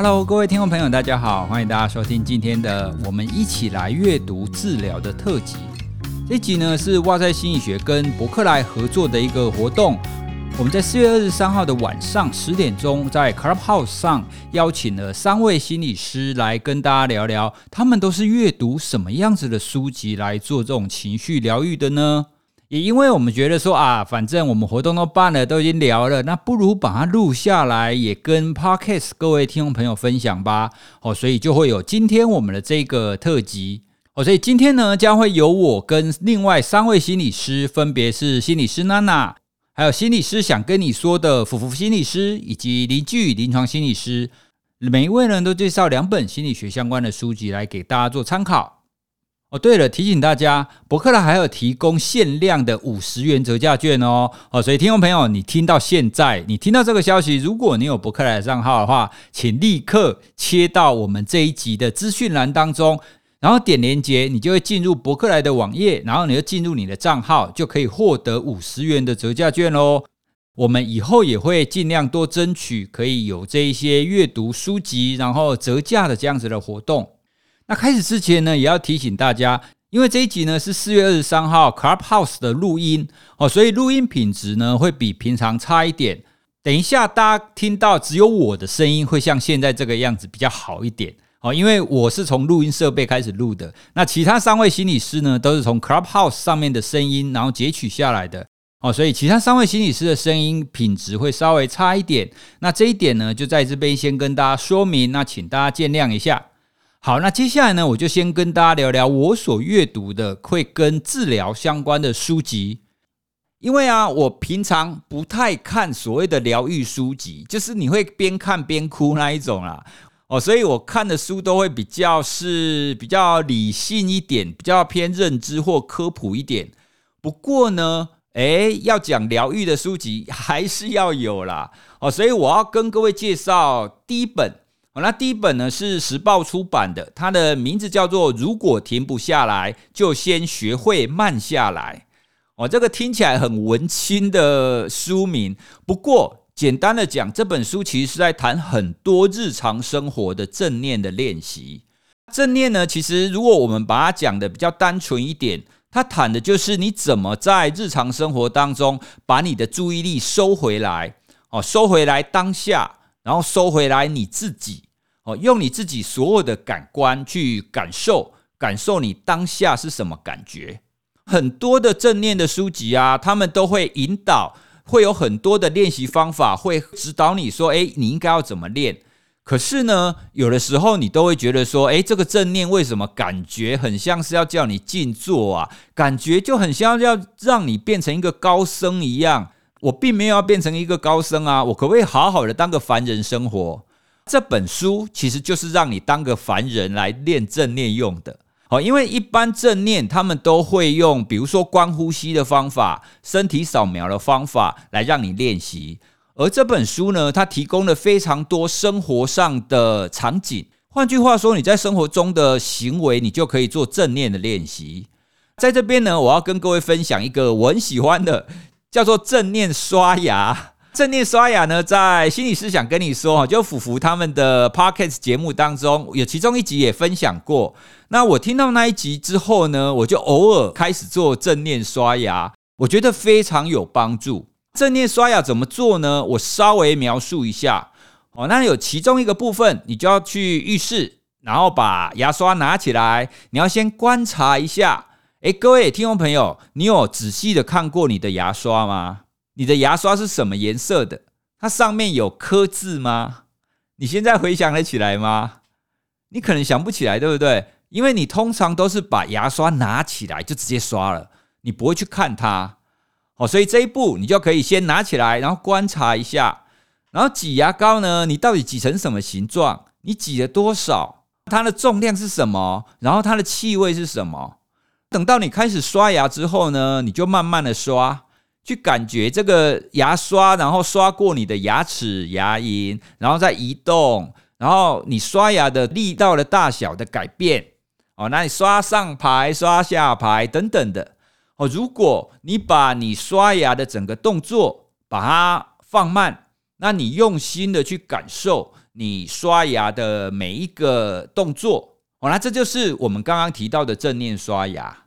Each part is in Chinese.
Hello，各位听众朋友，大家好，欢迎大家收听今天的我们一起来阅读治疗的特辑。这集呢是哇塞心理学跟伯克莱合作的一个活动。我们在四月二十三号的晚上十点钟，在 Clubhouse 上邀请了三位心理师来跟大家聊聊，他们都是阅读什么样子的书籍来做这种情绪疗愈的呢？也因为我们觉得说啊，反正我们活动都办了，都已经聊了，那不如把它录下来，也跟 Podcast 各位听众朋友分享吧。哦，所以就会有今天我们的这个特辑。哦，所以今天呢，将会由我跟另外三位心理师，分别是心理师娜娜，还有心理师想跟你说的福福心理师，以及林居临床心理师，每一位呢都介绍两本心理学相关的书籍来给大家做参考。哦，对了，提醒大家，博客来还有提供限量的五十元折价券哦。哦，所以听众朋友，你听到现在，你听到这个消息，如果你有博客来的账号的话，请立刻切到我们这一集的资讯栏当中，然后点连接，你就会进入博客来的网页，然后你就进入你的账号，就可以获得五十元的折价券喽。我们以后也会尽量多争取，可以有这一些阅读书籍，然后折价的这样子的活动。那开始之前呢，也要提醒大家，因为这一集呢是四月二十三号 Clubhouse 的录音哦，所以录音品质呢会比平常差一点。等一下大家听到只有我的声音会像现在这个样子比较好一点哦，因为我是从录音设备开始录的。那其他三位心理师呢都是从 Clubhouse 上面的声音然后截取下来的哦，所以其他三位心理师的声音品质会稍微差一点。那这一点呢就在这边先跟大家说明，那请大家见谅一下。好，那接下来呢，我就先跟大家聊聊我所阅读的会跟治疗相关的书籍。因为啊，我平常不太看所谓的疗愈书籍，就是你会边看边哭那一种啦。哦，所以我看的书都会比较是比较理性一点，比较偏认知或科普一点。不过呢，诶，要讲疗愈的书籍还是要有啦。哦，所以我要跟各位介绍第一本。那第一本呢是时报出版的，它的名字叫做《如果停不下来，就先学会慢下来》。哦，这个听起来很文青的书名，不过简单的讲，这本书其实是在谈很多日常生活的正念的练习。正念呢，其实如果我们把它讲的比较单纯一点，它谈的就是你怎么在日常生活当中把你的注意力收回来，哦，收回来当下，然后收回来你自己。哦，用你自己所有的感官去感受，感受你当下是什么感觉。很多的正念的书籍啊，他们都会引导，会有很多的练习方法，会指导你说，诶，你应该要怎么练。可是呢，有的时候你都会觉得说，诶，这个正念为什么感觉很像是要叫你静坐啊？感觉就很像要让你变成一个高僧一样。我并没有要变成一个高僧啊，我可不可以好好的当个凡人生活？这本书其实就是让你当个凡人来练正念用的。好，因为一般正念他们都会用，比如说观呼吸的方法、身体扫描的方法来让你练习。而这本书呢，它提供了非常多生活上的场景。换句话说，你在生活中的行为，你就可以做正念的练习。在这边呢，我要跟各位分享一个我很喜欢的，叫做正念刷牙。正念刷牙呢，在心理师想跟你说，就福福他们的 Podcast 节目当中，有其中一集也分享过。那我听到那一集之后呢，我就偶尔开始做正念刷牙，我觉得非常有帮助。正念刷牙怎么做呢？我稍微描述一下。哦，那有其中一个部分，你就要去浴室，然后把牙刷拿起来，你要先观察一下。诶，各位听众朋友，你有仔细的看过你的牙刷吗？你的牙刷是什么颜色的？它上面有刻字吗？你现在回想得起来吗？你可能想不起来，对不对？因为你通常都是把牙刷拿起来就直接刷了，你不会去看它。哦，所以这一步你就可以先拿起来，然后观察一下，然后挤牙膏呢，你到底挤成什么形状？你挤了多少？它的重量是什么？然后它的气味是什么？等到你开始刷牙之后呢，你就慢慢的刷。去感觉这个牙刷，然后刷过你的牙齿、牙龈，然后再移动，然后你刷牙的力道的大小的改变哦。那你刷上排、刷下排等等的哦。如果你把你刷牙的整个动作把它放慢，那你用心的去感受你刷牙的每一个动作。好，那这就是我们刚刚提到的正念刷牙。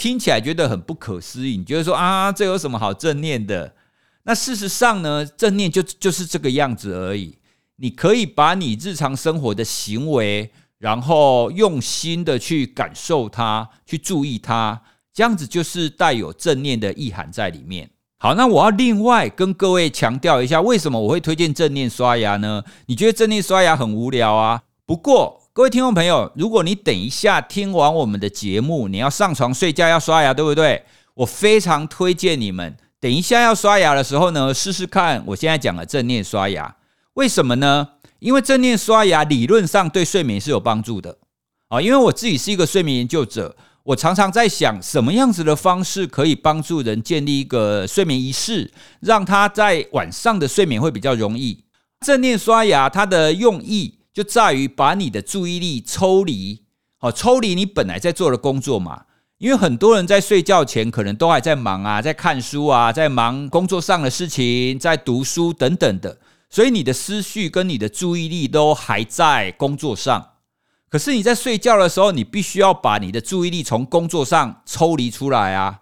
听起来觉得很不可思议，你觉得说啊，这有什么好正念的？那事实上呢，正念就就是这个样子而已。你可以把你日常生活的行为，然后用心的去感受它，去注意它，这样子就是带有正念的意涵在里面。好，那我要另外跟各位强调一下，为什么我会推荐正念刷牙呢？你觉得正念刷牙很无聊啊？不过各位听众朋友，如果你等一下听完我们的节目，你要上床睡觉要刷牙，对不对？我非常推荐你们等一下要刷牙的时候呢，试试看我现在讲的正念刷牙。为什么呢？因为正念刷牙理论上对睡眠是有帮助的啊。因为我自己是一个睡眠研究者，我常常在想什么样子的方式可以帮助人建立一个睡眠仪式，让他在晚上的睡眠会比较容易。正念刷牙它的用意就在于把你的注意力抽离，好，抽离你本来在做的工作嘛。因为很多人在睡觉前可能都还在忙啊，在看书啊，在忙工作上的事情，在读书等等的。所以你的思绪跟你的注意力都还在工作上，可是你在睡觉的时候，你必须要把你的注意力从工作上抽离出来啊。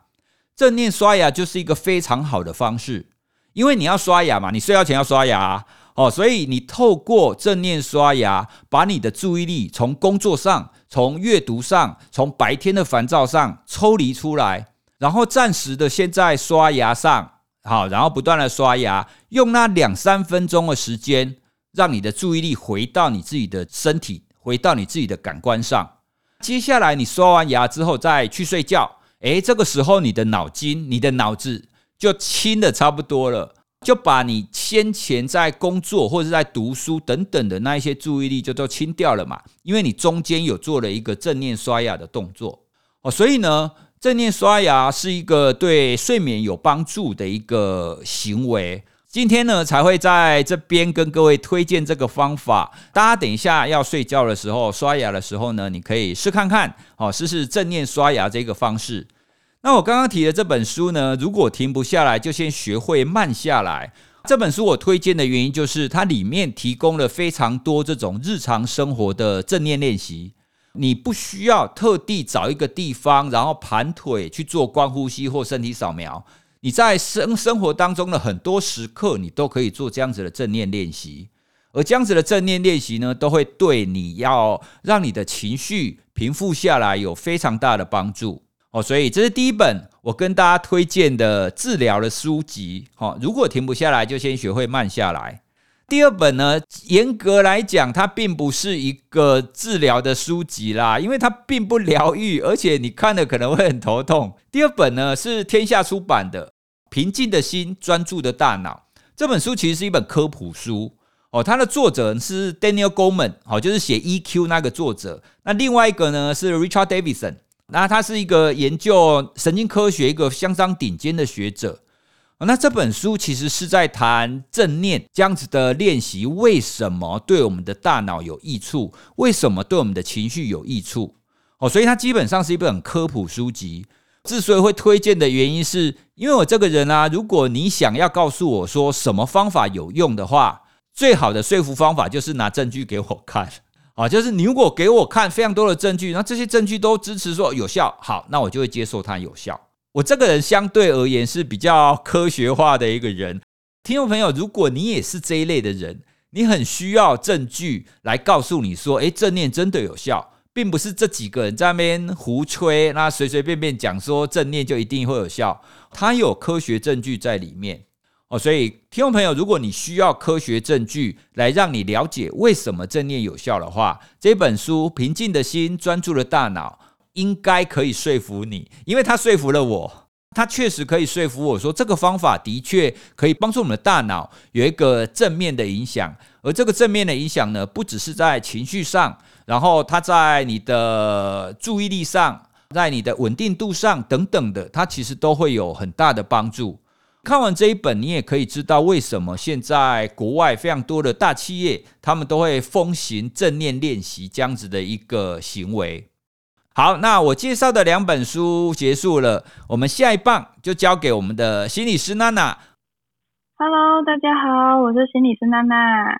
正念刷牙就是一个非常好的方式，因为你要刷牙嘛，你睡觉前要刷牙哦，所以你透过正念刷牙，把你的注意力从工作上、从阅读上、从白天的烦躁上抽离出来，然后暂时的先在刷牙上。好，然后不断的刷牙，用那两三分钟的时间，让你的注意力回到你自己的身体，回到你自己的感官上。接下来你刷完牙之后再去睡觉，诶，这个时候你的脑筋、你的脑子就清的差不多了，就把你先前在工作或者在读书等等的那一些注意力就都清掉了嘛，因为你中间有做了一个正念刷牙的动作。哦，所以呢。正念刷牙是一个对睡眠有帮助的一个行为。今天呢，才会在这边跟各位推荐这个方法。大家等一下要睡觉的时候，刷牙的时候呢，你可以试看看，好，试试正念刷牙这个方式。那我刚刚提的这本书呢，如果停不下来，就先学会慢下来。这本书我推荐的原因就是它里面提供了非常多这种日常生活的正念练习。你不需要特地找一个地方，然后盘腿去做观呼吸或身体扫描。你在生生活当中的很多时刻，你都可以做这样子的正念练习。而这样子的正念练习呢，都会对你要让你的情绪平复下来有非常大的帮助哦。所以这是第一本我跟大家推荐的治疗的书籍。哦，如果停不下来，就先学会慢下来。第二本呢，严格来讲，它并不是一个治疗的书籍啦，因为它并不疗愈，而且你看了可能会很头痛。第二本呢是天下出版的《平静的心，专注的大脑》这本书，其实是一本科普书哦。它的作者是 Daniel Goleman，好，就是写 EQ 那个作者。那另外一个呢是 Richard Davidson，那他是一个研究神经科学一个相当顶尖的学者。那这本书其实是在谈正念这样子的练习，为什么对我们的大脑有益处？为什么对我们的情绪有益处？哦，所以它基本上是一本科普书籍。之所以会推荐的原因，是因为我这个人啊，如果你想要告诉我说什么方法有用的话，最好的说服方法就是拿证据给我看啊，就是你如果给我看非常多的证据，那这些证据都支持说有效，好，那我就会接受它有效。我这个人相对而言是比较科学化的一个人，听众朋友，如果你也是这一类的人，你很需要证据来告诉你说，诶，正念真的有效，并不是这几个人在那边胡吹，那随随便便讲说正念就一定会有效，它有科学证据在里面哦。所以，听众朋友，如果你需要科学证据来让你了解为什么正念有效的话，这本书《平静的心，专注的大脑》。应该可以说服你，因为他说服了我，他确实可以说服我说这个方法的确可以帮助我们的大脑有一个正面的影响，而这个正面的影响呢，不只是在情绪上，然后它在你的注意力上，在你的稳定度上等等的，它其实都会有很大的帮助。看完这一本，你也可以知道为什么现在国外非常多的大企业，他们都会风行正念练习这样子的一个行为。好，那我介绍的两本书结束了，我们下一棒就交给我们的心理师娜娜。Hello，大家好，我是心理师娜娜。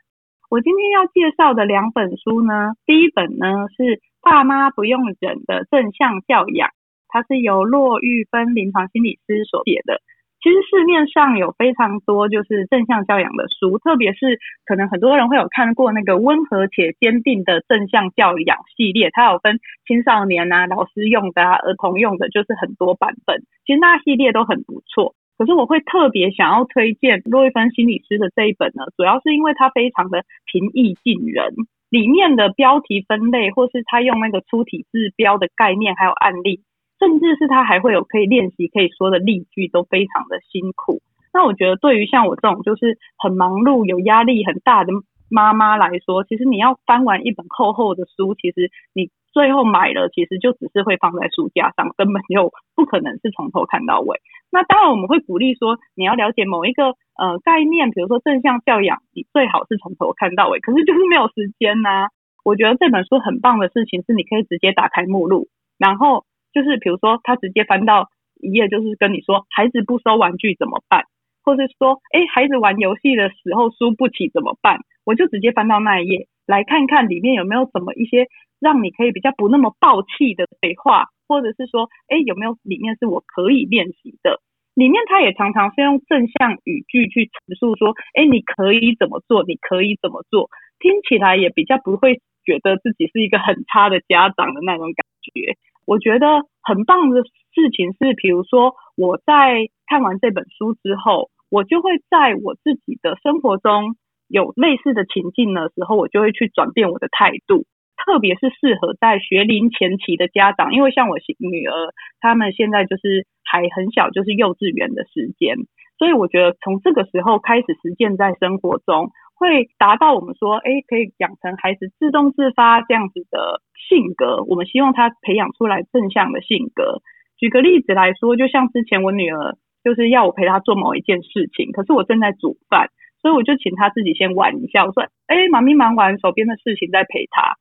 我今天要介绍的两本书呢，第一本呢是《爸妈不用忍的正向教养》，它是由骆玉芬临床心理师所写的。其实市面上有非常多就是正向教养的书，特别是可能很多人会有看过那个温和且坚定的正向教养系列，它有分青少年啊、老师用的啊、儿童用的，就是很多版本。其实那系列都很不错。可是我会特别想要推荐骆郁芬心理师的这一本呢，主要是因为它非常的平易近人，里面的标题分类或是他用那个粗体字标的概念还有案例。甚至是他还会有可以练习可以说的例句，都非常的辛苦。那我觉得对于像我这种就是很忙碌、有压力很大的妈妈来说，其实你要翻完一本厚厚的书，其实你最后买了，其实就只是会放在书架上，根本就不可能是从头看到尾。那当然我们会鼓励说，你要了解某一个呃概念，比如说正向教养，你最好是从头看到尾。可是就是没有时间呐、我觉得这本书很棒的事情是，你可以直接打开目录，然后。就是比如说，他直接翻到一页，就是跟你说，孩子不收玩具怎么办？或者说，哎，孩子玩游戏的时候输不起怎么办？我就直接翻到那一页，来看看里面有没有什么一些让你可以比较不那么爆气的对话，或者是说，哎，有没有里面是我可以练习的？里面他也常常是用正向语句去陈述说，哎，你可以怎么做？你可以怎么做？听起来也比较不会觉得自己是一个很差的家长的那种感觉。我觉得很棒的事情是，比如说我在看完这本书之后，我就会在我自己的生活中有类似的情境的时候，我就会去转变我的态度。特别是适合在学龄前期的家长，因为像我女儿，他们现在就是还很小，就是幼稚园的时间，所以我觉得从这个时候开始实践在生活中。会达到我们说，哎，可以养成孩子自动自发这样子的性格。我们希望他培养出来正向的性格。举个例子来说，就像之前我女儿就是要我陪她做某一件事情，可是我正在煮饭，所以我就请她自己先玩一下。我说，哎，妈咪忙完手边的事情再陪她。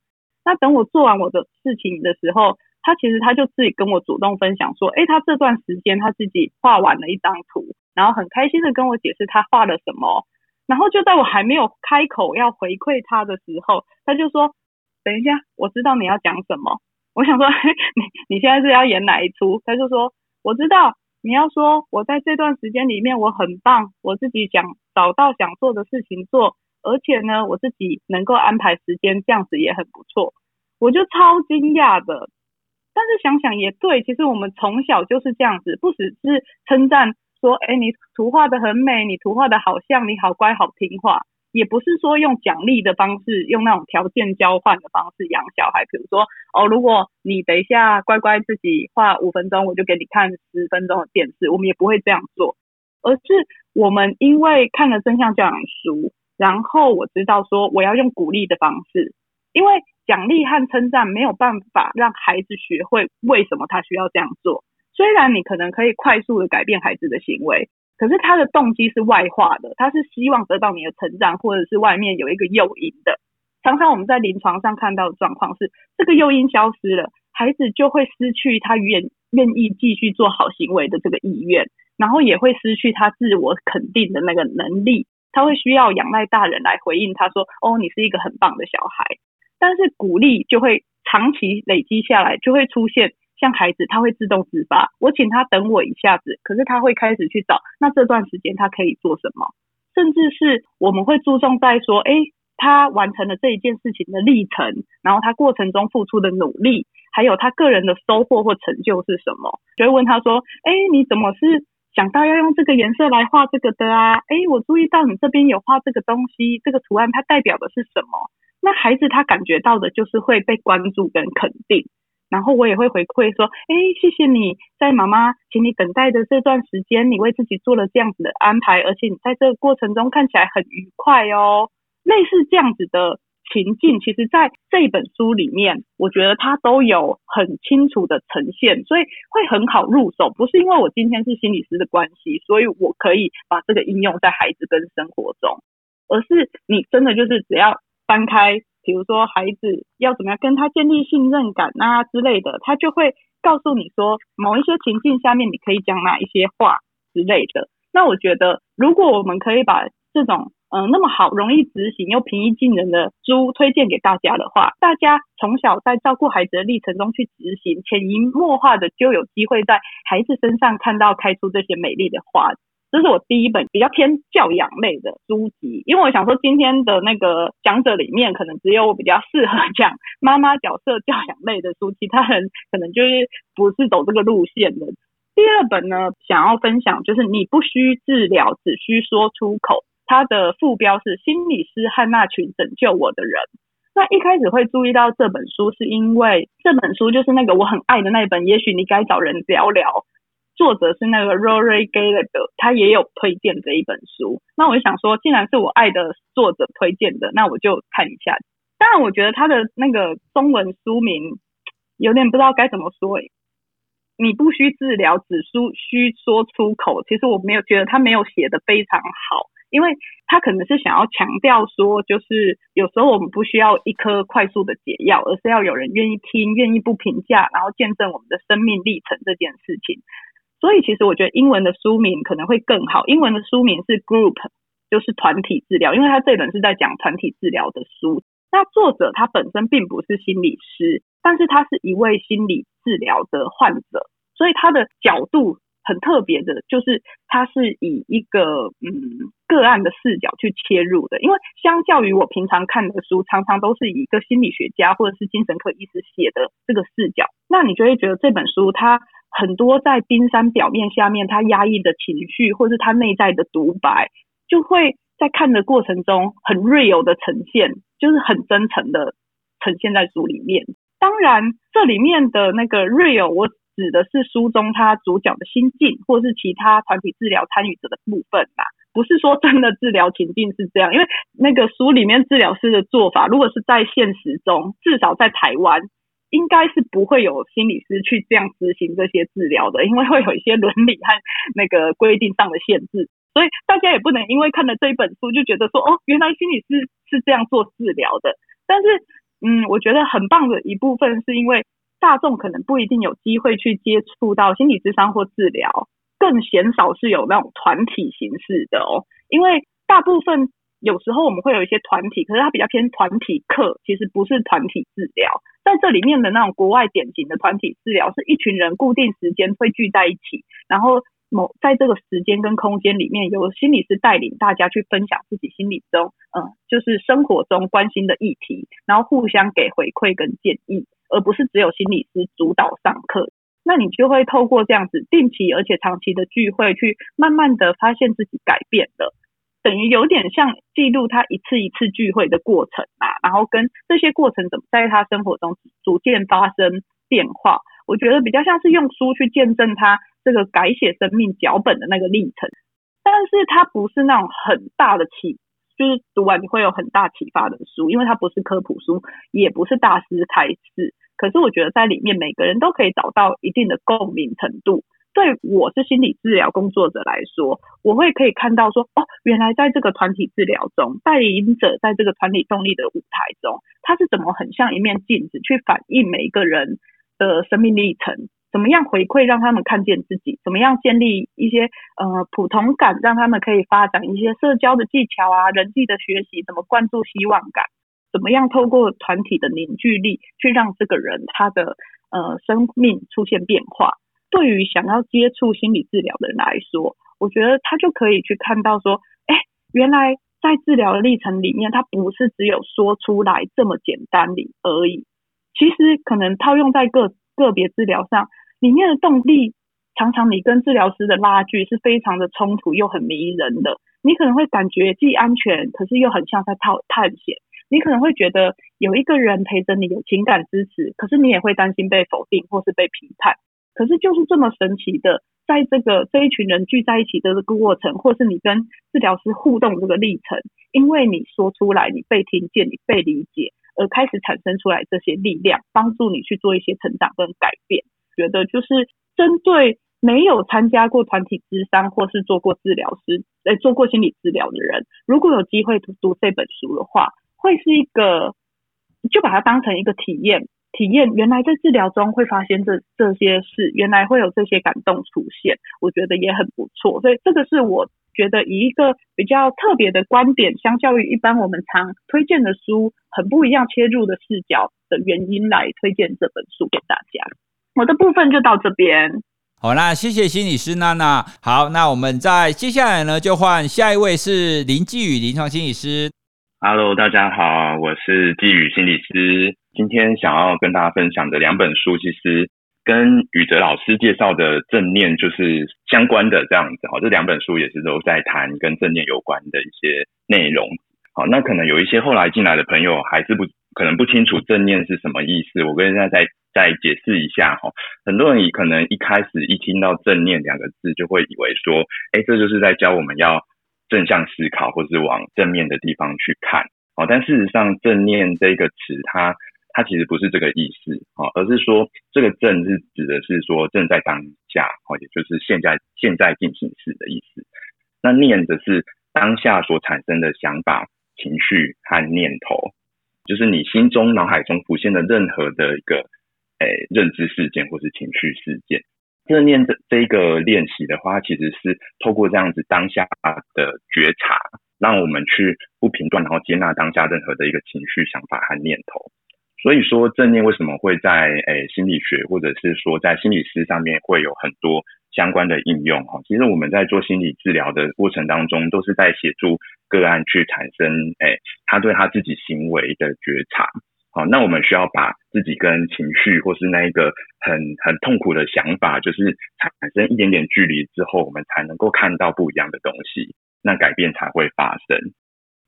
那等我做完我的事情的时候，她其实她就自己跟我主动分享说，哎，她这段时间她自己画完了一张图，然后很开心的跟我解释她画了什么。然后就在我还没有开口要回馈他的时候，他就说：“等一下，我知道你要讲什么。”我想说：“ 你你现在是要演哪一出？”他就说：“我知道你要说，我在这段时间里面我很棒，我自己想找到想做的事情做，而且呢，我自己能够安排时间，这样子也很不错。”我就超惊讶的。但是想想也对，其实我们从小就是这样子，不只是称赞。说，哎，你图画的很美，你图画的好像，你好乖，好听话，也不是说用奖励的方式，用那种条件交换的方式养小孩。比如说，哦，如果你等一下乖乖自己画五分钟，我就给你看十分钟的电视。我们也不会这样做，而是我们因为看了正向教养书，然后我知道说我要用鼓励的方式，因为奖励和称赞没有办法让孩子学会为什么他需要这样做。虽然你可能可以快速的改变孩子的行为，可是他的动机是外化的，他是希望得到你的成长，或者是外面有一个诱因的。常常我们在临床上看到的状况是，这个诱因消失了，孩子就会失去他愿愿意继续做好行为的这个意愿，然后也会失去他自我肯定的那个能力，他会需要仰赖大人来回应他说：“哦，你是一个很棒的小孩。”但是鼓励就会长期累积下来，就会出现。像孩子，他会自动自发。我请他等我一下子，可是他会开始去找。那这段时间他可以做什么？甚至是我们会注重在说，哎，他完成了这一件事情的历程，然后他过程中付出的努力，还有他个人的收获或成就是什么？就会问他说，哎，你怎么是想到要用这个颜色来画这个的啊？哎，我注意到你这边有画这个东西，这个图案它代表的是什么？那孩子他感觉到的就是会被关注跟肯定。然后我也会回馈说，哎，谢谢你在妈妈请你等待的这段时间，你为自己做了这样子的安排，而且你在这个过程中看起来很愉快哦。类似这样子的情境，其实在这本书里面，我觉得它都有很清楚的呈现，所以会很好入手。不是因为我今天是心理师的关系，所以我可以把这个应用在孩子跟生活中，而是你真的就是只要翻开。比如说，孩子要怎么样跟他建立信任感啊之类的，他就会告诉你说，某一些情境下面你可以讲哪一些话之类的。那我觉得，如果我们可以把这种嗯、那么好，容易执行又平易近人的书推荐给大家的话，大家从小在照顾孩子的历程中去执行，潜移默化的就有机会在孩子身上看到开出这些美丽的花。这是我第一本比较偏教养类的书籍，因为我想说今天的那个讲者里面，可能只有我比较适合讲妈妈角色教养类的书，其他人可能就是不是走这个路线的。第二本呢，想要分享就是你不需治疗，只需说出口。它的副标是心理师和那群拯救我的人。那一开始会注意到这本书，是因为这本书就是那个我很爱的那本，也许你该找人聊聊。作者是那个 Rory Gallagher，他也有推荐这一本书。那我就想说，既然是我爱的作者推荐的，那我就看一下。当然，我觉得他的那个中文书名有点不知道该怎么说。你不需治疗，只需说出口。其实我没有觉得他没有写得非常好，因为他可能是想要强调说，就是有时候我们不需要一颗快速的解药，而是要有人愿意听，愿意不评价，然后见证我们的生命历程这件事情。所以其实我觉得英文的书名可能会更好。英文的书名是 Group，就是团体治疗，因为他这本是在讲团体治疗的书。那作者他本身并不是心理师，但是他是一位心理治疗的患者，所以他的角度很特别的，就是他是以一个嗯个案的视角去切入的。因为相较于我平常看的书，常常都是以一个心理学家或者是精神科医师写的这个视角，那你就会觉得这本书它。很多在冰山表面下面，他压抑的情绪，或是他内在的独白，就会在看的过程中很 real 的呈现，就是很真诚的呈现在书里面。当然，这里面的那个 real，我指的是书中他主角的心境，或是其他团体治疗参与者的部分啦，不是说真的治疗情境是这样，因为那个书里面治疗师的做法，如果是在现实中，至少在台湾。应该是不会有心理师去这样执行这些治疗的，因为会有一些伦理和那个规定上的限制，所以大家也不能因为看了这一本书就觉得说，哦，原来心理师是这样做治疗的。但是，嗯，我觉得很棒的一部分是因为大众可能不一定有机会去接触到心理咨商或治疗，更鲜少是有那种团体形式的哦，因为大部分。有时候我们会有一些团体，可是它比较偏团体课，其实不是团体治疗。在这里面的那种国外典型的团体治疗，是一群人固定时间会聚在一起，然后某在这个时间跟空间里面，由心理师带领大家去分享自己心理中，嗯，就是生活中关心的议题，然后互相给回馈跟建议，而不是只有心理师主导上课。那你就会透过这样子定期而且长期的聚会，去慢慢的发现自己改变了。等于有点像记录他一次一次聚会的过程啊，然后跟这些过程怎么在他生活中逐渐发生变化，我觉得比较像是用书去见证他这个改写生命脚本的那个历程，但是它不是那种很大的启，就是读完你会有很大启发的书，因为它不是科普书，也不是大师开示，可是我觉得在里面每个人都可以找到一定的共鸣程度。对我是心理治疗工作者来说，我会可以看到说，哦，原来在这个团体治疗中，带领者在这个团体动力的舞台中，他是怎么很像一面镜子去反映每一个人的生命历程，怎么样回馈让他们看见自己，怎么样建立一些呃普通感，让他们可以发展一些社交的技巧啊，人际的学习，怎么灌注希望感，怎么样透过团体的凝聚力去让这个人他的呃生命出现变化。对于想要接触心理治疗的人来说，我觉得他就可以去看到说，哎，原来在治疗的历程里面，他不是只有说出来这么简单的而已。其实可能套用在个个别治疗上，里面的动力，常常你跟治疗师的拉锯是非常的冲突又很迷人的。你可能会感觉既安全，可是又很像在探探险。你可能会觉得有一个人陪着你，有情感支持，可是你也会担心被否定或是被批判。可是就是这么神奇的，在这个这一群人聚在一起的这个过程，或是你跟治疗师互动这个历程，因为你说出来，你被听见，你被理解，而开始产生出来这些力量，帮助你去做一些成长跟改变。觉得就是针对没有参加过团体咨商或是做过治疗师，呃，做过心理治疗的人，如果有机会读读这本书的话，会是一个，就把它当成一个体验。体验原来在治疗中会发现这这些事，原来会有这些感动出现，我觉得也很不错。所以这个是我觉得以一个比较特别的观点，相较于一般我们常推荐的书，很不一样切入的视角的原因来推荐这本书给大家。我的部分就到这边。好，那谢谢心理师娜娜。好，那我们在接下来呢，就换下一位是林继宇临床心理师。Hello，大家好，我是继宇心理师。今天想要跟大家分享的两本书，其实跟宇哲老师介绍的正念就是相关的这样子。好，这两本书也是都在谈跟正念有关的一些内容。好，那可能有一些后来进来的朋友还是不可能不清楚正念是什么意思，我跟大家再再解释一下哈。很多人可能一开始一听到正念两个字，就会以为说，哎，这就是在教我们要。正向思考，或是往正面的地方去看，哦，但事实上，正念这个词，它它其实不是这个意思，哦，而是说这个正是指的是说正在当下，哦，也就是现在现在进行时的意思。那念的是当下所产生的想法、情绪和念头，就是你心中脑海中浮现的任何的一个诶认知事件或是情绪事件。正念这这一个练习的话，其实是透过这样子当下的觉察，让我们去不评断，然后接纳当下任何的一个情绪、想法和念头。所以说，正念为什么会在诶心理学或者是说在心理师上面会有很多相关的应用哈？其实我们在做心理治疗的过程当中，都是在协助个案去产生诶他对他自己行为的觉察。好，那我们需要把自己跟情绪，或是那一个很很痛苦的想法，就是产生一点点距离之后，我们才能够看到不一样的东西，那改变才会发生。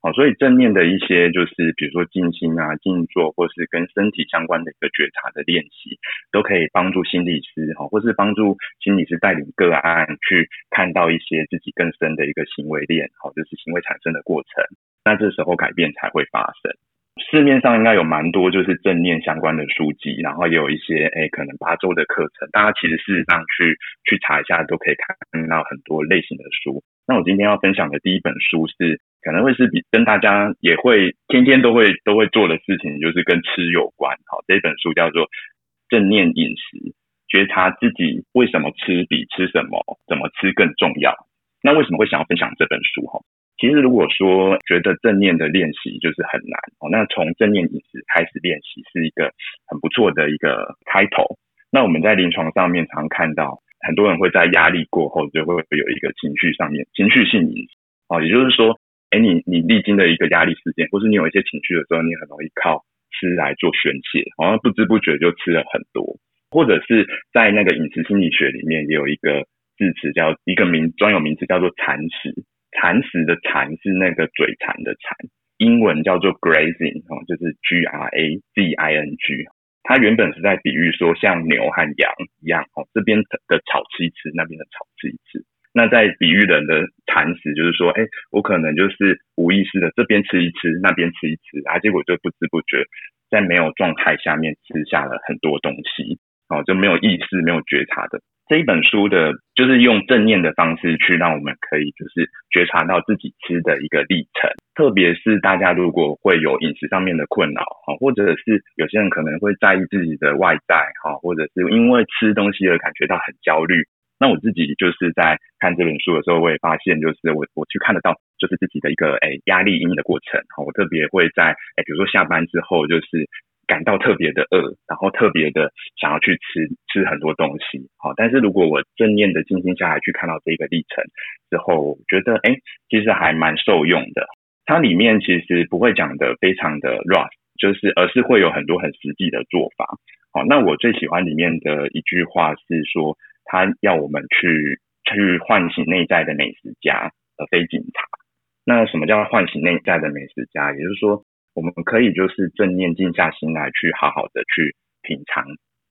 好，所以正念的一些就是，比如说静心啊、静坐，或是跟身体相关的一个觉察的练习，都可以帮助心理师哈，或是帮助心理师带领个案去看到一些自己更深的一个行为链，好，就是行为产生的过程。那这时候改变才会发生。市面上应该有蛮多就是正念相关的书籍，然后也有一些诶可能八周的课程，大家其实事实上去去查一下都可以看到很多类型的书。那我今天要分享的第一本书是可能会是比跟大家也会天天都会都会做的事情，就是跟吃有关。好，这本书叫做《正念饮食：觉察自己为什么吃比吃什么怎么吃更重要》。那为什么会想要分享这本书？哈？其实，如果说觉得正念的练习就是很难哦，那从正念饮食开始练习是一个很不错的一个开头。那我们在临床上面常看到，很多人会在压力过后就会有一个情绪上面情绪性饮食哦，也就是说，哎，你你历经的一个压力事件，或是你有一些情绪的时候，你很容易靠吃来做宣泄，好像不知不觉就吃了很多，或者是在那个饮食心理学里面也有一个字词叫一个名专有名词叫做蚕食。蚕食的蚕是那个嘴馋的馋，英文叫做 grazing 哦，就是 G R A Z I N G。它原本是在比喻说，像牛和羊一样哦，这边的草吃一吃，那边的草吃一吃。那在比喻人的馋食，就是说，哎，我可能就是无意识的这边吃一吃，那边吃一吃，啊，结果就不知不觉在没有状态下面吃下了很多东西，哦，就没有意识、没有觉察的。这一本书的，就是用正念的方式去让我们可以就是觉察到自己吃的一个历程，特别是大家如果会有饮食上面的困扰哈，或者是有些人可能会在意自己的外在哈，或者是因为吃东西而感觉到很焦虑。那我自己就是在看这本书的时候，我也发现就是我我去看得到就是自己的一个诶压力阴影的过程哈，我特别会在诶比如说下班之后就是。感到特别的饿，然后特别的想要去吃吃很多东西，好，但是如果我正念的静心下来去看到这个历程之后，我觉得诶，其实还蛮受用的。它里面其实不会讲的非常的 rush，就是而是会有很多很实际的做法。好，那我最喜欢里面的一句话是说，他要我们去去唤醒内在的美食家，而非警察。那什么叫唤醒内在的美食家？也就是说。我们可以就是正念静下心来，去好好的去品尝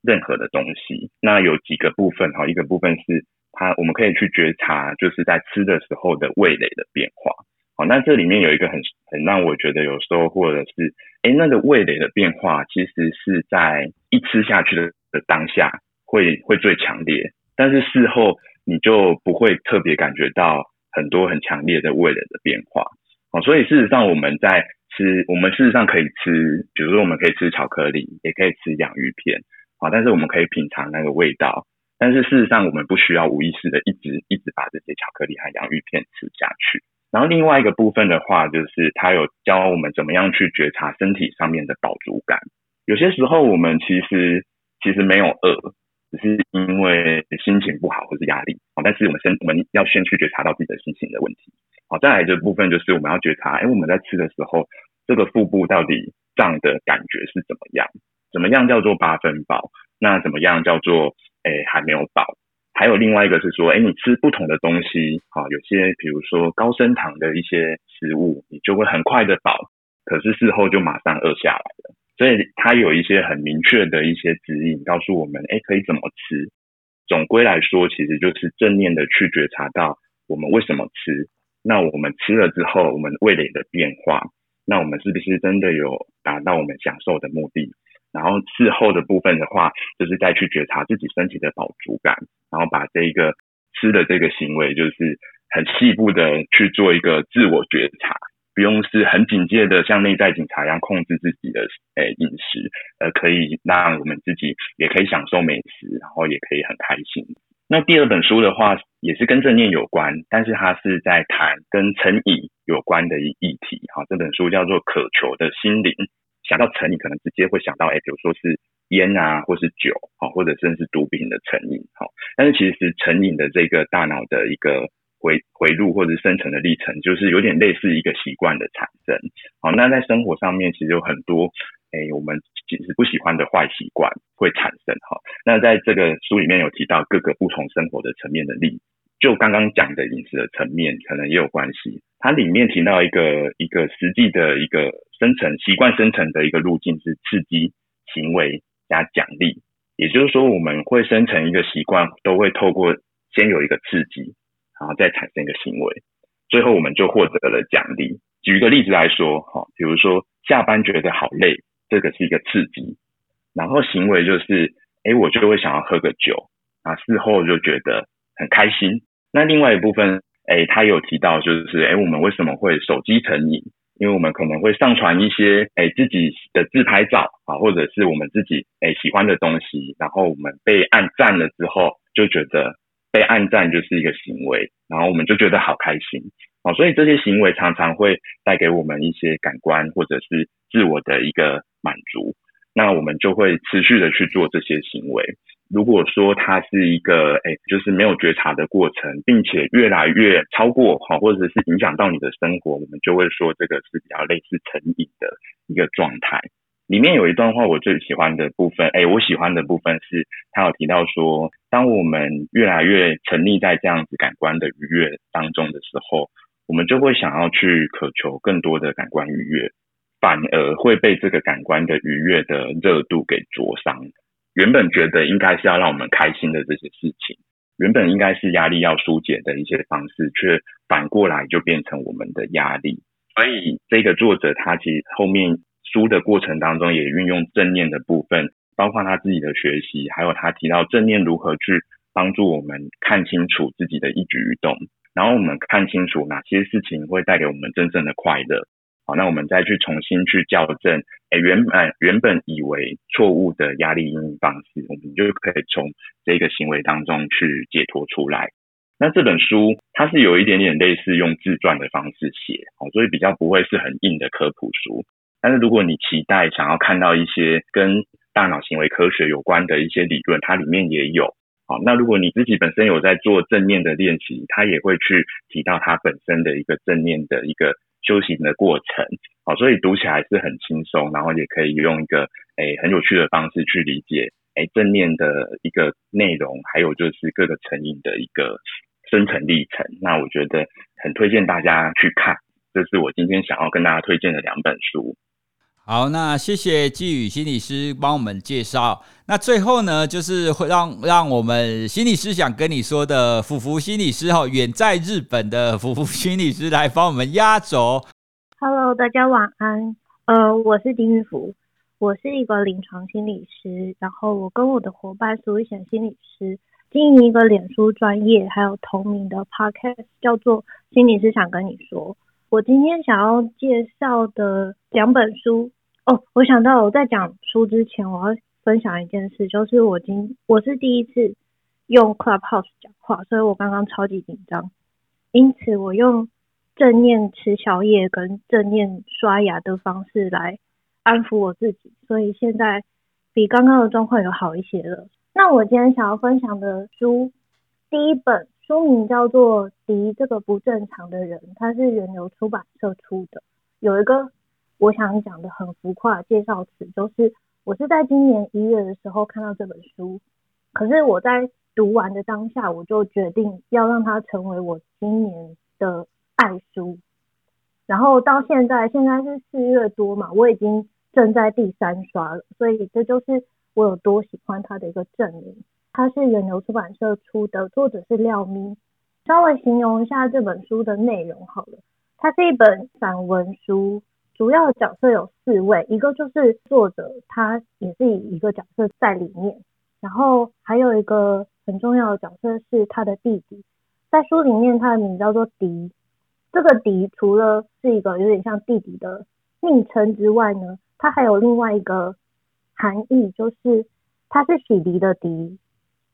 任何的东西。那有几个部分哈，一个部分是它，我们可以去觉察，就是在吃的时候的味蕾的变化。好，那这里面有一个很很让我觉得有时候或者是，诶，那个味蕾的变化，其实是在一吃下去的当下会会最强烈，但是事后你就不会特别感觉到很多很强烈的味蕾的变化。哦，所以事实上我们在吃，我们事实上可以吃，比如说我们可以吃巧克力，也可以吃洋芋片，啊，但是我们可以品尝那个味道。但是事实上，我们不需要无意识的一直一直把这些巧克力和洋芋片吃下去。然后另外一个部分的话，就是他有教我们怎么样去觉察身体上面的饱足感。有些时候我们其实其实没有饿，只是因为心情不好或是压力。但是我们先我们要先去觉察到自己的心情的问题。好，再来这部分就是我们要觉察，哎，我们在吃的时候，这个腹部到底胀的感觉是怎么样？怎么样叫做八分饱？那怎么样叫做哎还没有饱？还有另外一个是说，哎，你吃不同的东西，好，有些比如说高升糖的一些食物，你就会很快的饱，可是事后就马上饿下来了。所以它有一些很明确的一些指引，告诉我们，哎，可以怎么吃。总归来说，其实就是正念的去觉察到我们为什么吃。那我们吃了之后，我们味蕾的变化，那我们是不是真的有达到我们享受的目的？然后事后的部分的话，就是再去觉察自己身体的饱足感，然后把这一个吃的这个行为，就是很细部的去做一个自我觉察，不用是很警戒的像内在警察一样控制自己的诶饮食，呃，可以让我们自己也可以享受美食，然后也可以很开心。那第二本书的话，也是跟正念有关，但是它是在谈跟成瘾有关的一议题。哈，这本书叫做《渴求的心灵》。想到成瘾，可能直接会想到，诶，比如说是烟啊，或是酒，或者甚至是毒品的成瘾。好，但是其实成瘾的这个大脑的一个回回路或者生成的历程，就是有点类似一个习惯的产生。好，那在生活上面，其实有很多。诶，我们其实不喜欢的坏习惯会产生哈。那在这个书里面有提到各个不同生活的层面的例子，就刚刚讲的饮食的层面，可能也有关系。它里面提到一个一个实际的一个生成习惯生成的一个路径是刺激行为加奖励，也就是说，我们会生成一个习惯，都会透过先有一个刺激，然后再产生一个行为，最后我们就获得了奖励。举一个例子来说，哈，比如说下班觉得好累。这个是一个刺激，然后行为就是，哎，我就会想要喝个酒，啊，事后就觉得很开心。那另外一部分，哎，他有提到就是，哎，我们为什么会手机成瘾？因为我们可能会上传一些，哎，自己的自拍照啊，或者是我们自己，哎，喜欢的东西，然后我们被按赞了之后，就觉得被暗赞就是一个行为，然后我们就觉得好开心。哦，所以这些行为常常会带给我们一些感官或者是自我的一个满足，那我们就会持续的去做这些行为。如果说它是一个诶，就是没有觉察的过程，并且越来越超过哈，或者是影响到你的生活，我们就会说这个是比较类似成瘾的一个状态。里面有一段话我最喜欢的部分，诶，我喜欢的部分是他有提到说，当我们越来越沉溺在这样子感官的愉悦当中的时候。我们就会想要去渴求更多的感官愉悦，反而会被这个感官的愉悦的热度给灼伤。原本觉得应该是要让我们开心的这些事情，原本应该是压力要疏解的一些方式，却反过来就变成我们的压力。所以这个作者他其实后面书的过程当中也运用正念的部分，包括他自己的学习，还有他提到正念如何去帮助我们看清楚自己的一举一动。然后我们看清楚哪些事情会带给我们真正的快乐，好，那我们再去重新去校正，哎，原本原本以为错误的压力应用方式，我们就可以从这个行为当中去解脱出来。那这本书它是有一点点类似用自传的方式写，好，所以比较不会是很硬的科普书。但是如果你期待想要看到一些跟大脑行为科学有关的一些理论，它里面也有。好，那如果你自己本身有在做正念的练习，它也会去提到它本身的一个正念的一个修行的过程。好，所以读起来是很轻松，然后也可以用一个诶、很有趣的方式去理解诶、正念的一个内容，还有就是各个成瘾的一个生成历程。那我觉得很推荐大家去看，这是我今天想要跟大家推荐的两本书。好，那谢谢季宇心理师帮我们介绍。那最后呢，就是会让让我们心理师想跟你说的，福福心理师哈，远在日本的福福心理师来帮我们压轴。Hello，大家晚安。呃，我是丁玉福，我是一个临床心理师，然后我跟我的伙伴苏一贤心理师经营一个脸书专业，还有同名的 Podcast，叫做心理师想跟你说。我今天想要介绍的两本书。哦，我想到我在讲书之前，我要分享一件事，就是我今我是第一次用 Clubhouse 讲话，所以我刚刚超级紧张。因此我用正念吃宵夜跟正念刷牙的方式来安抚我自己，所以现在比刚刚的状况有好一些了。那我今天想要分享的书，第一本书名叫做《敌这个不正常的人》，它是远流出版社出的。有一个我想讲的很浮夸的介绍词，就是我是在今年一月的时候看到这本书，可是我在读完的当下，我就决定要让它成为我今年的爱书。然后到现在，现在是四月多嘛，我已经正在第三刷了，所以这就是我有多喜欢它的一个证明。它是远流出版社出的，作者是廖咪。稍微形容一下这本书的内容好了，它是一本散文书，主要的角色有四位，一个就是作者，他也是以一个角色在里面，然后还有一个很重要的角色是他的弟弟，在书里面他的名叫做迪。这个迪除了是一个有点像弟弟的昵称之外呢，他还有另外一个含义，就是他是洗涤的涤，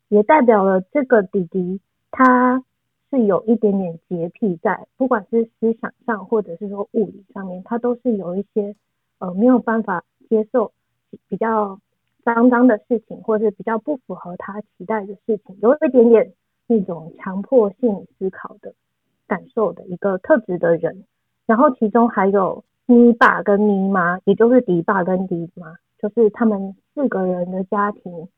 也代表了这个弟弟他是有一点点洁癖在，不管是思想上或者是说物理上面，他都是有一些呃没有办法接受比较脏脏的事情，或者是比较不符合他期待的事情，有一点点那种强迫性思考的。感受的一个特质的人，然后其中还有咪爸跟咪妈，也就是迪爸跟迪妈，就是他们四个人的家庭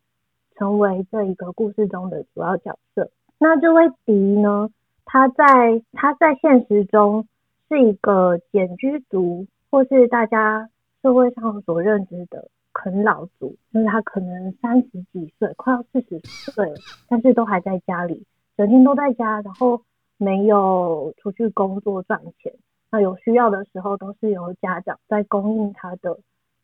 成为这一个故事中的主要角色。那这位迪呢，他在他在现实中是一个茧居族，或是大家社会上所认知的啃老族，就是他可能三十几岁，快要四十岁，但是都还在家里，整天都在家，然后。没有出去工作赚钱，那有需要的时候都是由家长在供应他的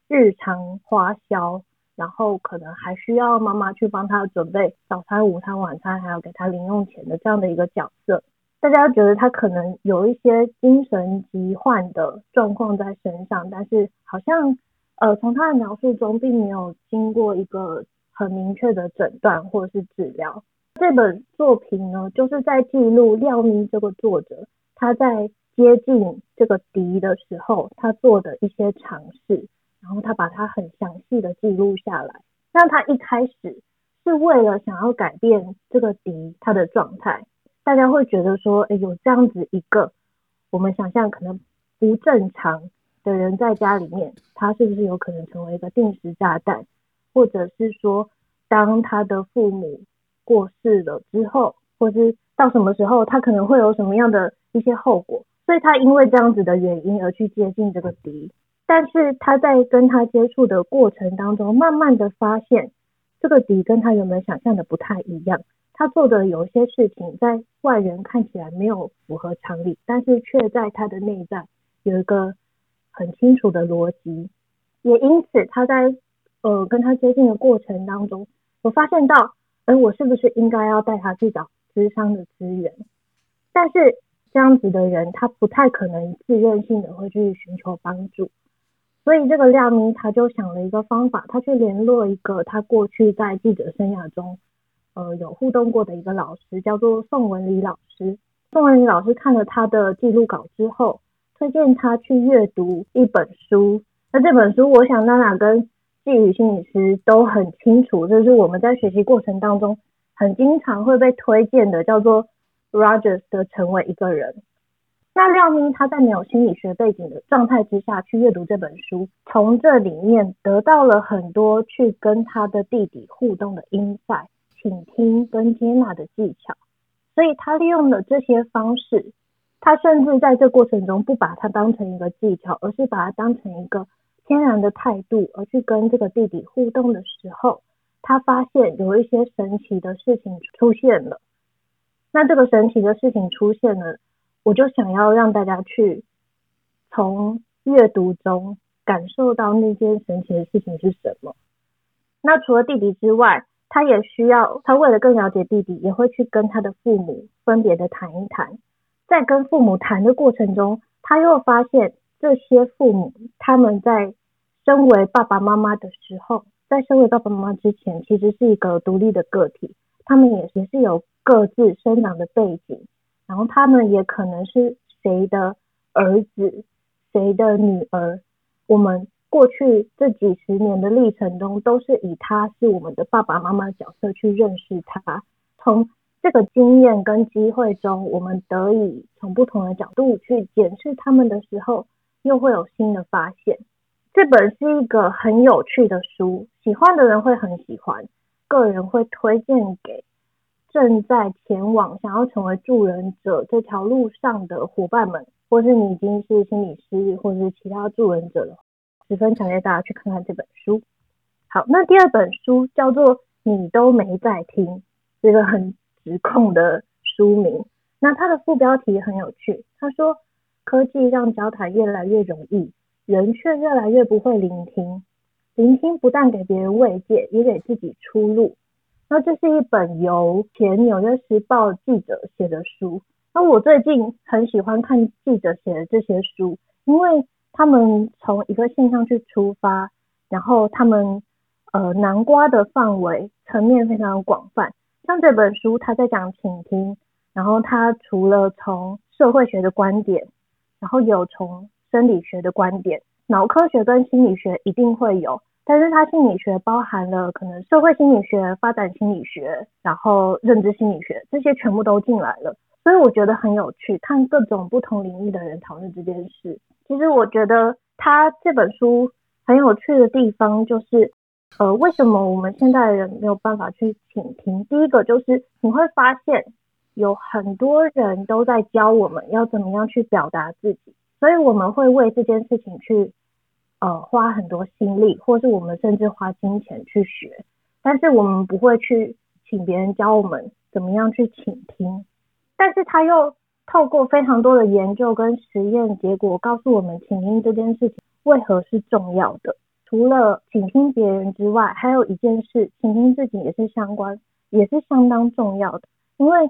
日常花销，然后可能还需要妈妈去帮他准备早餐、午餐、晚餐，还要给他零用钱的这样的一个角色。大家觉得他可能有一些精神疾患的状况在身上，但是好像呃从他的描述中并没有经过一个很明确的诊断或者是治疗。这本作品呢，就是在记录廖咪这个作者他在接近这个敌的时候，他做的一些尝试，然后他把它很详细的记录下来。那他一开始是为了想要改变这个敌他的状态，大家会觉得说，哎，有这样子一个我们想象可能不正常的人在家里面，他是不是有可能成为一个定时炸弹，或者是说，当他的父母过世了之后，或是到什么时候，他可能会有什么样的一些后果，所以他因为这样子的原因而去接近这个敌，但是他在跟他接触的过程当中，慢慢的发现这个底跟他原本想象的不太一样，他做的有些事情在外人看起来没有符合常理，但是却在他的内在有一个很清楚的逻辑，也因此他在呃跟他接近的过程当中，我发现到。而我是不是应该要带他去找咨商的资源？但是这样子的人，他不太可能自愿性的会去寻求帮助。所以这个廖咪他就想了一个方法，他去联络一个他过去在记者生涯中，呃，有互动过的一个老师，叫做宋文礼老师。宋文礼老师看了他的记录稿之后，推荐他去阅读一本书。那这本书，我想娜娜跟季宇心理师都很清楚，这是我们在学习过程当中很经常会被推荐的，叫做 Rogers 的成为一个人。那廖咪他在没有心理学背景的状态之下去阅读这本书，从这里面得到了很多去跟他的弟弟互动的 insight、倾听跟接纳的技巧。所以他利用了这些方式，他甚至在这过程中不把它当成一个技巧，而是把它当成一个。天然的态度，而去跟这个弟弟互动的时候，他发现有一些神奇的事情出现了。那这个神奇的事情出现了，我就想要让大家去从阅读中感受到那件神奇的事情是什么。那除了弟弟之外，他也需要，他为了更了解弟弟，也会去跟他的父母分别的谈一谈。在跟父母谈的过程中，他又发现。这些父母他们在身为爸爸妈妈的时候，在身为爸爸妈妈之前，其实是一个独立的个体，他们也也是有各自生长的背景，然后他们也可能是谁的儿子、谁的女儿。我们过去这几十年的历程中，都是以他是我们的爸爸妈妈角色去认识他。从这个经验跟机会中，我们得以从不同的角度去检视他们的时候，又会有新的发现。这本是一个很有趣的书，喜欢的人会很喜欢，个人会推荐给正在前往想要成为助人者这条路上的伙伴们，或是你已经是心理师，或者是其他助人者了，十分强烈大家去看看这本书。好，那第二本书叫做《你都没在听》，这个很直控的书名。那它的副标题很有趣，他说。科技让交谈越来越容易，人却越来越不会聆听。聆听不但给别人慰藉，也给自己出路。那这是一本由前《纽约时报》记者写的书。那我最近很喜欢看记者写的这些书，因为他们从一个现象去出发，然后他们呃南瓜的范围层面非常广泛。像这本书，他在讲倾听，然后他除了从社会学的观点。然后有从生理学的观点，脑科学跟心理学一定会有，但是它心理学包含了可能社会心理学、发展心理学，然后认知心理学这些全部都进来了，所以我觉得很有趣，看各种不同领域的人讨论这件事。其实我觉得他这本书很有趣的地方就是，呃，为什么我们现在的人没有办法去倾听？第一个就是你会发现。有很多人都在教我们要怎么样去表达自己，所以我们会为这件事情去呃花很多心力，或是我们甚至花金钱去学，但是我们不会去请别人教我们怎么样去倾听。但是他又透过非常多的研究跟实验结果，告诉我们倾听这件事情为何是重要的。除了倾听别人之外，还有一件事，倾听自己也是相关，也是相当重要的，因为。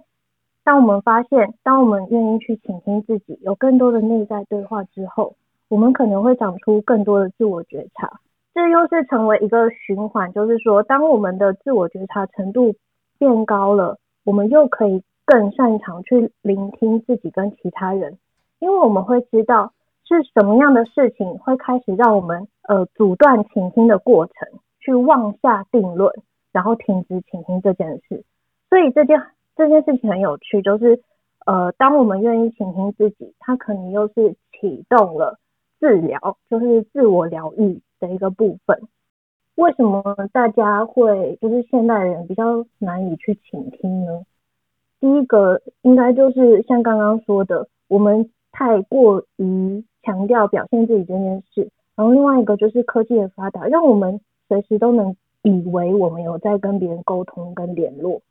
当我们发现，当我们愿意去倾听自己，有更多的内在对话之后，我们可能会长出更多的自我觉察。这又是成为一个循环，就是说，当我们的自我觉察程度变高了，我们又可以更擅长去聆听自己跟其他人，因为我们会知道是什么样的事情会开始让我们呃阻断倾听的过程，去妄下定论，然后停止倾听这件事。所以这件。这件事情很有趣，就是，呃，当我们愿意倾听自己，它可能又是启动了治疗，就是自我疗愈的一个部分。为什么大家会就是现代人比较难以去倾听呢？第一个应该就是像刚刚说的，我们太过于强调表现自己这件事，然后另外一个就是科技的发达，让我们随时都能以为我们有在跟别人沟通跟联络。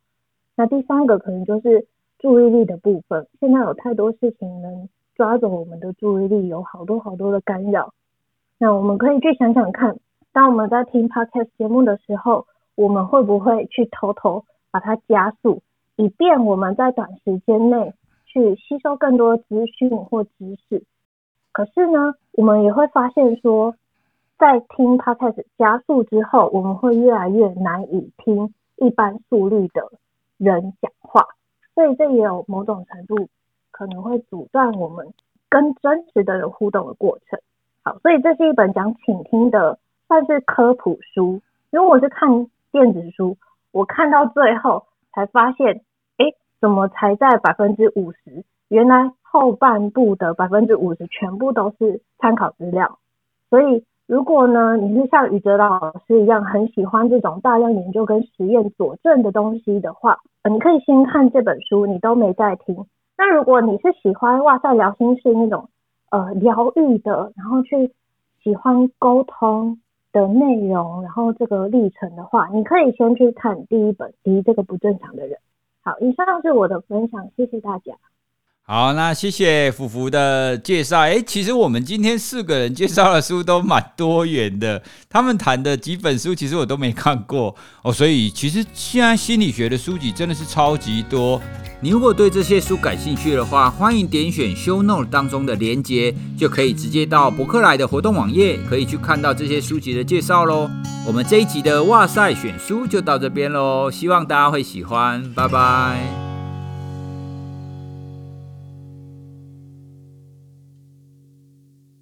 那第三个可能就是注意力的部分，现在有太多事情能抓走我们的注意力，有好多好多的干扰。那我们可以去想想看，当我们在听 podcast 节目的时候，我们会不会去偷偷把它加速，以便我们在短时间内去吸收更多资讯或知识？可是呢，我们也会发现说，在听 podcast 加速之后，我们会越来越难以听一般速率的。人讲话，所以这也有某种程度可能会阻断我们跟真实的人互动的过程。好，所以这是一本讲倾听的，算是科普书。因为我是看电子书，我看到最后才发现，诶，怎么才在百分之五十？原来后半部的百分之五十全部都是参考资料，所以。如果呢，你是像宇哲老师一样很喜欢这种大量研究跟实验佐证的东西的话，你可以先看这本书，你都没在听。那如果你是喜欢哇塞聊心事那种呃疗愈的，然后去喜欢沟通的内容，然后这个历程的话，你可以先去看第一本《敌这个不正常的人》。好，以上是我的分享，谢谢大家。好，那谢谢福福的介绍。哎，其实我们今天四个人介绍的书都蛮多元的，他们谈的几本书其实我都没看过哦，所以其实现在心理学的书籍真的是超级多。你如果对这些书感兴趣的话，欢迎点选 Show Note 当中的连接，就可以直接到博客来的活动网页，可以去看到这些书籍的介绍喽。我们这一集的哇塞选书就到这边喽，希望大家会喜欢，拜拜。